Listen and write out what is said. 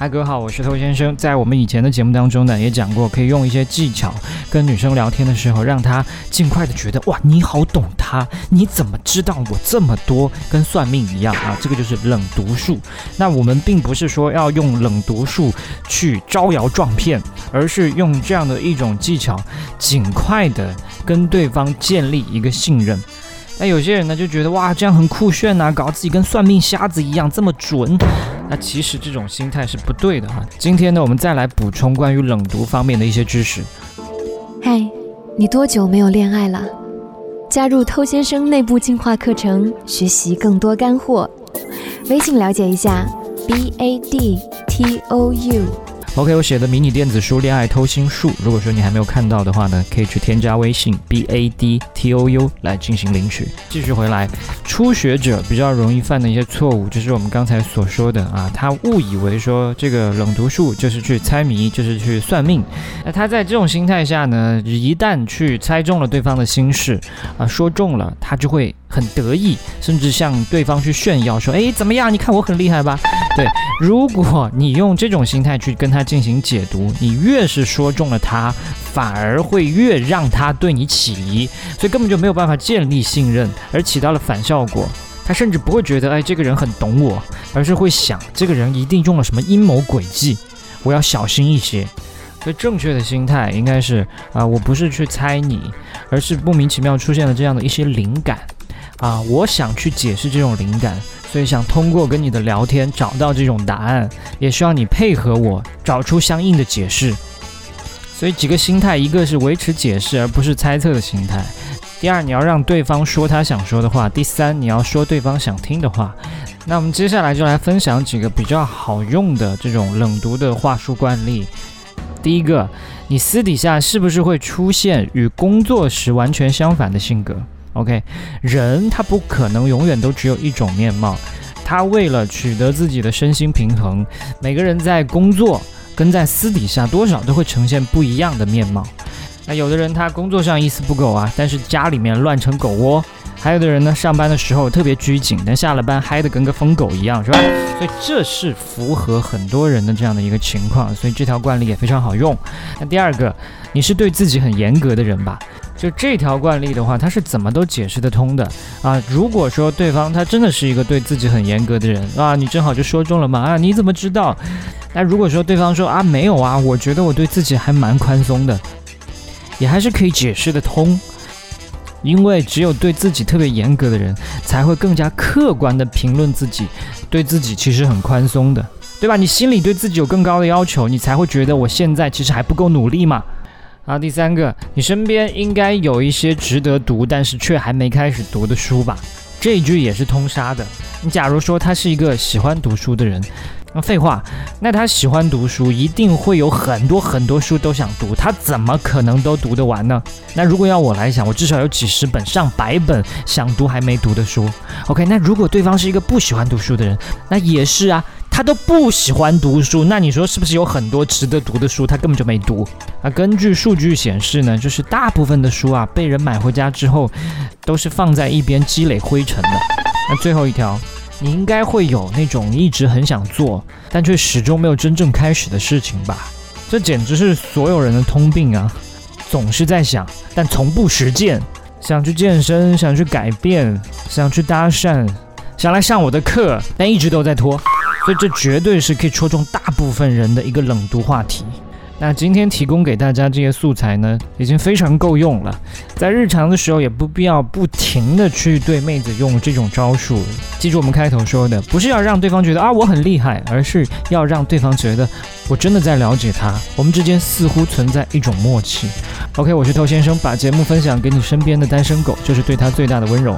嗨，各位好，我是偷先生。在我们以前的节目当中呢，也讲过可以用一些技巧跟女生聊天的时候，让她尽快的觉得哇，你好懂她，你怎么知道我这么多？跟算命一样啊，这个就是冷读术。那我们并不是说要用冷读术去招摇撞骗，而是用这样的一种技巧，尽快的跟对方建立一个信任。那有些人呢就觉得哇，这样很酷炫呐，搞自己跟算命瞎子一样这么准。那其实这种心态是不对的哈。今天呢，我们再来补充关于冷读方面的一些知识。嗨，你多久没有恋爱了？加入偷先生内部进化课程，学习更多干货。微信了解一下，b a d t o u。OK，我写的迷你电子书《恋爱偷心术》，如果说你还没有看到的话呢，可以去添加微信 b a d t o u 来进行领取。继续回来，初学者比较容易犯的一些错误，就是我们刚才所说的啊，他误以为说这个冷读术就是去猜谜，就是去算命。那他在这种心态下呢，一旦去猜中了对方的心事啊，说中了，他就会。很得意，甚至向对方去炫耀说：“哎，怎么样？你看我很厉害吧？”对，如果你用这种心态去跟他进行解读，你越是说中了他，反而会越让他对你起疑，所以根本就没有办法建立信任，而起到了反效果。他甚至不会觉得：“哎，这个人很懂我”，而是会想：“这个人一定用了什么阴谋诡计，我要小心一些。”所以正确的心态应该是：啊，我不是去猜你，而是莫名其妙出现了这样的一些灵感。啊，我想去解释这种灵感，所以想通过跟你的聊天找到这种答案，也需要你配合我找出相应的解释。所以几个心态，一个是维持解释而不是猜测的心态；第二，你要让对方说他想说的话；第三，你要说对方想听的话。那我们接下来就来分享几个比较好用的这种冷读的话术惯例。第一个，你私底下是不是会出现与工作时完全相反的性格？OK，人他不可能永远都只有一种面貌，他为了取得自己的身心平衡，每个人在工作跟在私底下多少都会呈现不一样的面貌。那有的人他工作上一丝不苟啊，但是家里面乱成狗窝；还有的人呢，上班的时候特别拘谨，但下了班嗨得跟个疯狗一样，是吧？所以这是符合很多人的这样的一个情况，所以这条惯例也非常好用。那第二个，你是对自己很严格的人吧？就这条惯例的话，他是怎么都解释得通的啊？如果说对方他真的是一个对自己很严格的人啊，你正好就说中了嘛啊？你怎么知道？那如果说对方说啊没有啊，我觉得我对自己还蛮宽松的，也还是可以解释得通。因为只有对自己特别严格的人，才会更加客观的评论自己，对自己其实很宽松的，对吧？你心里对自己有更高的要求，你才会觉得我现在其实还不够努力嘛。好，第三个，你身边应该有一些值得读，但是却还没开始读的书吧？这一句也是通杀的。你假如说他是一个喜欢读书的人，那废话，那他喜欢读书，一定会有很多很多书都想读，他怎么可能都读得完呢？那如果要我来想，我至少有几十本、上百本想读还没读的书。OK，那如果对方是一个不喜欢读书的人，那也是啊。他都不喜欢读书，那你说是不是有很多值得读的书，他根本就没读？啊，根据数据显示呢，就是大部分的书啊，被人买回家之后，都是放在一边积累灰尘的。那最后一条，你应该会有那种一直很想做，但却始终没有真正开始的事情吧？这简直是所有人的通病啊！总是在想，但从不实践。想去健身，想去改变，想去搭讪，想来上我的课，但一直都在拖。所以这绝对是可以戳中大部分人的一个冷读话题。那今天提供给大家这些素材呢，已经非常够用了。在日常的时候，也不必要不停的去对妹子用这种招数。记住我们开头说的，不是要让对方觉得啊我很厉害，而是要让对方觉得我真的在了解他，我们之间似乎存在一种默契。OK，我是头先生，把节目分享给你身边的单身狗，就是对他最大的温柔。